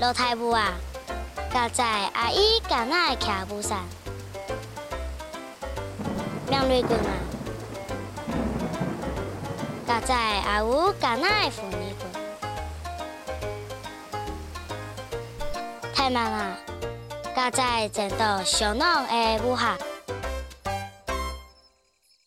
老太婆啊，家在阿姨家那徛不上，两对棍啊，家在阿姑家那扶尼棍。妈妈，甲在前头小闹的武侠